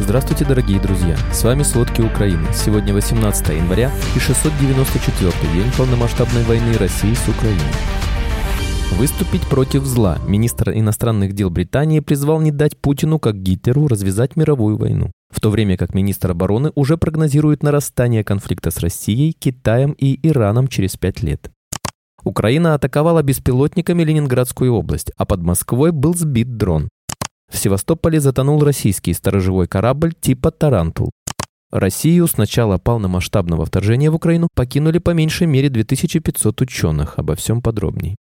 Здравствуйте, дорогие друзья! С вами «Сводки Украины». Сегодня 18 января и 694 день полномасштабной войны России с Украиной. Выступить против зла министр иностранных дел Британии призвал не дать Путину, как Гитлеру, развязать мировую войну. В то время как министр обороны уже прогнозирует нарастание конфликта с Россией, Китаем и Ираном через пять лет. Украина атаковала беспилотниками Ленинградскую область, а под Москвой был сбит дрон. В Севастополе затонул российский сторожевой корабль типа «Тарантул». Россию с начала полномасштабного вторжения в Украину покинули по меньшей мере 2500 ученых. Обо всем подробней.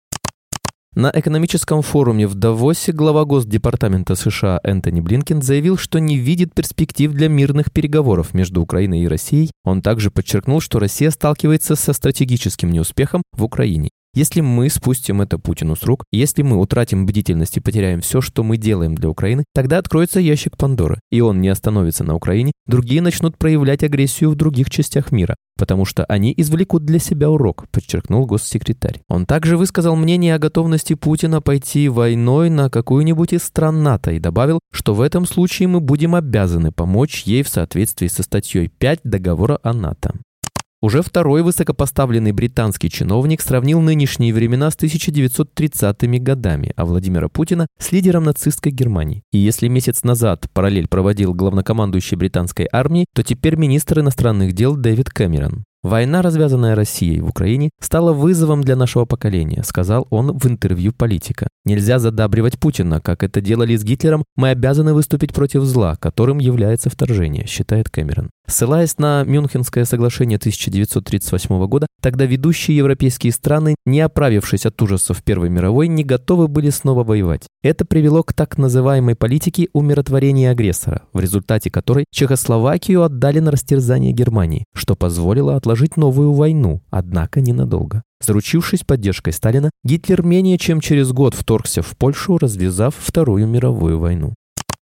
На экономическом форуме в Давосе глава Госдепартамента США Энтони Блинкен заявил, что не видит перспектив для мирных переговоров между Украиной и Россией. Он также подчеркнул, что Россия сталкивается со стратегическим неуспехом в Украине. Если мы спустим это Путину с рук, если мы утратим бдительность и потеряем все, что мы делаем для Украины, тогда откроется ящик Пандоры, и он не остановится на Украине, другие начнут проявлять агрессию в других частях мира, потому что они извлекут для себя урок, подчеркнул госсекретарь. Он также высказал мнение о готовности Путина пойти войной на какую-нибудь из стран НАТО и добавил, что в этом случае мы будем обязаны помочь ей в соответствии со статьей 5 договора о НАТО. Уже второй высокопоставленный британский чиновник сравнил нынешние времена с 1930-ми годами, а Владимира Путина с лидером нацистской Германии. И если месяц назад параллель проводил главнокомандующий британской армии, то теперь министр иностранных дел Дэвид Кэмерон. Война, развязанная Россией в Украине, стала вызовом для нашего поколения, сказал он в интервью политика. Нельзя задабривать Путина, как это делали с Гитлером, мы обязаны выступить против зла, которым является вторжение, считает Кэмерон. Ссылаясь на Мюнхенское соглашение 1938 года, тогда ведущие европейские страны, не оправившись от ужасов Первой мировой, не готовы были снова воевать. Это привело к так называемой политике умиротворения агрессора, в результате которой Чехословакию отдали на растерзание Германии, что позволило отложить новую войну, однако ненадолго. Заручившись поддержкой Сталина, Гитлер менее чем через год вторгся в Польшу, развязав Вторую мировую войну.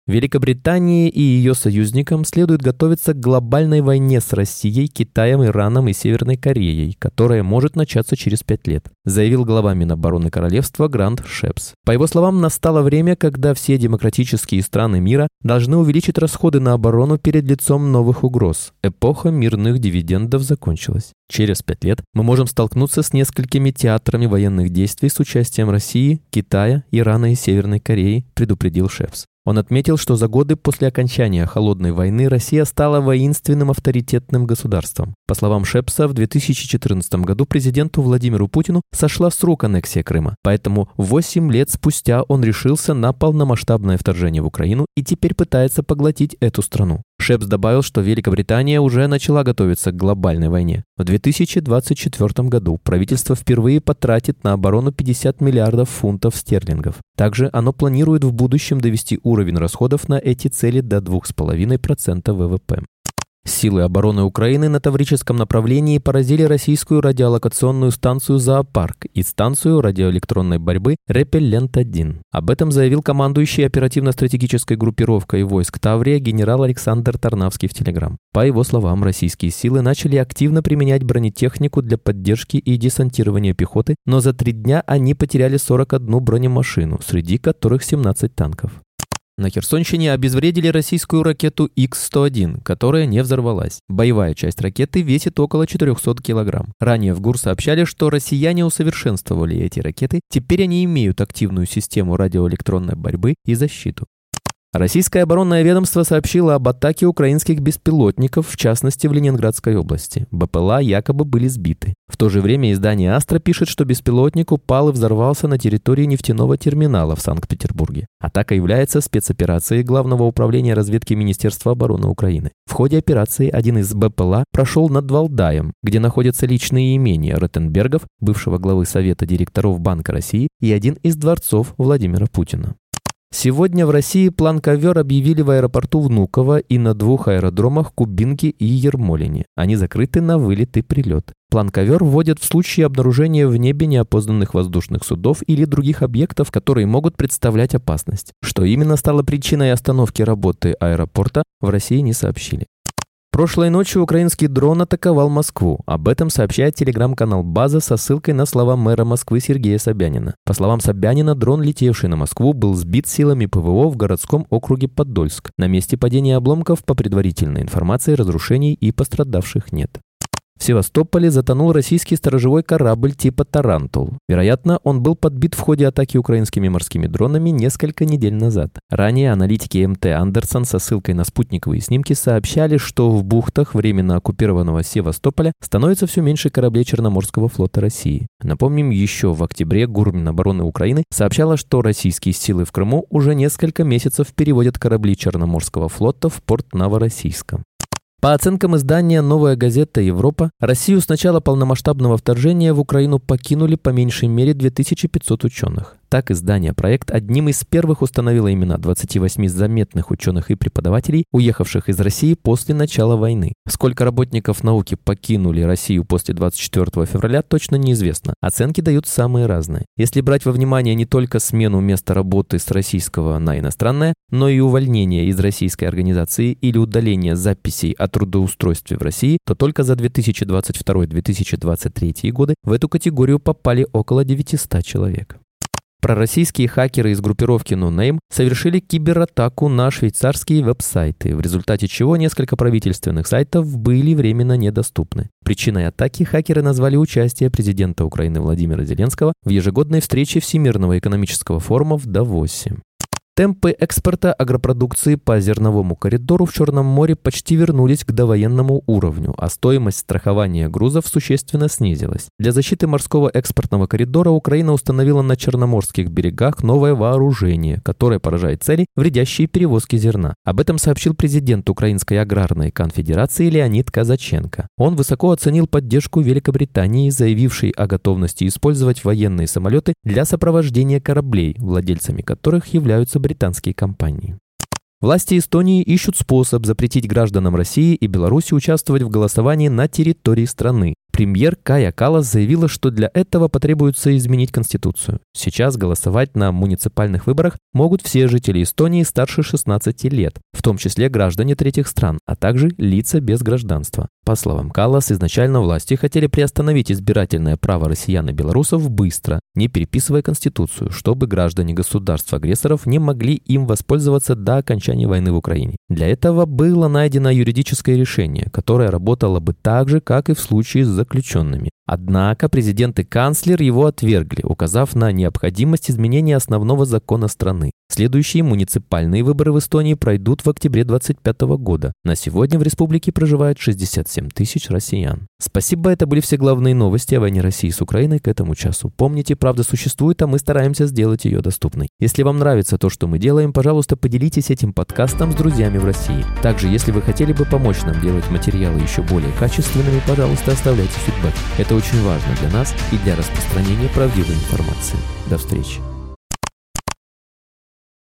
Великобритании и ее союзникам следует готовиться к глобальной войне с Россией, Китаем, Ираном и Северной Кореей, которая может начаться через пять лет, заявил глава Минобороны Королевства Грант Шепс. По его словам, настало время, когда все демократические страны мира должны увеличить расходы на оборону перед лицом новых угроз. Эпоха мирных дивидендов закончилась. Через пять лет мы можем столкнуться с несколькими театрами военных действий с участием России, Китая, Ирана и Северной Кореи, предупредил Шепс. Он отметил, что за годы после окончания Холодной войны Россия стала воинственным авторитетным государством. По словам Шепса, в 2014 году президенту Владимиру Путину сошла с рук аннексия Крыма, поэтому 8 лет спустя он решился на полномасштабное вторжение в Украину и теперь пытается поглотить эту страну. Шепс добавил, что Великобритания уже начала готовиться к глобальной войне. В 2024 году правительство впервые потратит на оборону 50 миллиардов фунтов стерлингов. Также оно планирует в будущем довести уровень расходов на эти цели до 2,5% ВВП. Силы обороны Украины на Таврическом направлении поразили российскую радиолокационную станцию «Зоопарк» и станцию радиоэлектронной борьбы «Репеллент-1». Об этом заявил командующий оперативно-стратегической группировкой войск Таврия генерал Александр Тарнавский в Телеграм. По его словам, российские силы начали активно применять бронетехнику для поддержки и десантирования пехоты, но за три дня они потеряли 41 бронемашину, среди которых 17 танков. На Херсонщине обезвредили российскую ракету Х-101, которая не взорвалась. Боевая часть ракеты весит около 400 килограмм. Ранее в ГУР сообщали, что россияне усовершенствовали эти ракеты, теперь они имеют активную систему радиоэлектронной борьбы и защиту. Российское оборонное ведомство сообщило об атаке украинских беспилотников, в частности в Ленинградской области. БПЛА якобы были сбиты. То же время издание «Астра» пишет, что беспилотник упал и взорвался на территории нефтяного терминала в Санкт-Петербурге. Атака является спецоперацией Главного управления разведки Министерства обороны Украины. В ходе операции один из БПЛА прошел над Валдаем, где находятся личные имения Ротенбергов, бывшего главы Совета директоров Банка России, и один из дворцов Владимира Путина. Сегодня в России план ковер объявили в аэропорту Внуково и на двух аэродромах Кубинки и Ермолине. Они закрыты на вылет и прилет. План ковер вводят в случае обнаружения в небе неопознанных воздушных судов или других объектов, которые могут представлять опасность. Что именно стало причиной остановки работы аэропорта, в России не сообщили. Прошлой ночью украинский дрон атаковал Москву. Об этом сообщает телеграм-канал «База» со ссылкой на слова мэра Москвы Сергея Собянина. По словам Собянина, дрон, летевший на Москву, был сбит силами ПВО в городском округе Подольск. На месте падения обломков, по предварительной информации, разрушений и пострадавших нет. В Севастополе затонул российский сторожевой корабль типа «Тарантул». Вероятно, он был подбит в ходе атаки украинскими морскими дронами несколько недель назад. Ранее аналитики MT Anderson со ссылкой на спутниковые снимки сообщали, что в бухтах временно оккупированного Севастополя становится все меньше кораблей Черноморского флота России. Напомним, еще в октябре ГУР Минобороны Украины сообщала, что российские силы в Крыму уже несколько месяцев переводят корабли Черноморского флота в порт Новороссийска. По оценкам издания «Новая газета Европа», Россию с начала полномасштабного вторжения в Украину покинули по меньшей мере 2500 ученых. Так издание «Проект» одним из первых установило имена 28 заметных ученых и преподавателей, уехавших из России после начала войны. Сколько работников науки покинули Россию после 24 февраля, точно неизвестно. Оценки дают самые разные. Если брать во внимание не только смену места работы с российского на иностранное, но и увольнение из российской организации или удаление записей о трудоустройстве в России, то только за 2022-2023 годы в эту категорию попали около 900 человек. Пророссийские хакеры из группировки NoName совершили кибератаку на швейцарские веб-сайты, в результате чего несколько правительственных сайтов были временно недоступны. Причиной атаки хакеры назвали участие президента Украины Владимира Зеленского в ежегодной встрече Всемирного экономического форума в Давосе. Темпы экспорта агропродукции по зерновому коридору в Черном море почти вернулись к довоенному уровню, а стоимость страхования грузов существенно снизилась. Для защиты морского экспортного коридора Украина установила на черноморских берегах новое вооружение, которое поражает цели, вредящие перевозки зерна. Об этом сообщил президент Украинской аграрной конфедерации Леонид Казаченко. Он высоко оценил поддержку Великобритании, заявившей о готовности использовать военные самолеты для сопровождения кораблей, владельцами которых являются британские компании. Власти Эстонии ищут способ запретить гражданам России и Беларуси участвовать в голосовании на территории страны. Премьер Кая Калас заявила, что для этого потребуется изменить Конституцию. Сейчас голосовать на муниципальных выборах могут все жители Эстонии старше 16 лет, в том числе граждане третьих стран, а также лица без гражданства. По словам Каллас, изначально власти хотели приостановить избирательное право россиян и белорусов быстро, не переписывая Конституцию, чтобы граждане государств-агрессоров не могли им воспользоваться до окончания войны в Украине. Для этого было найдено юридическое решение, которое работало бы так же, как и в случае с заключенными. Однако президент и канцлер его отвергли, указав на необходимость изменения основного закона страны. Следующие муниципальные выборы в Эстонии пройдут в октябре 2025 года. На сегодня в республике проживает 67 тысяч россиян. Спасибо, это были все главные новости о войне России с Украиной к этому часу. Помните, правда существует, а мы стараемся сделать ее доступной. Если вам нравится то, что мы делаем, пожалуйста, поделитесь этим подкастом с друзьями в России. Также, если вы хотели бы помочь нам делать материалы еще более качественными, пожалуйста, оставляйте фидбэк. Это очень важно для нас и для распространения правдивой информации. До встречи.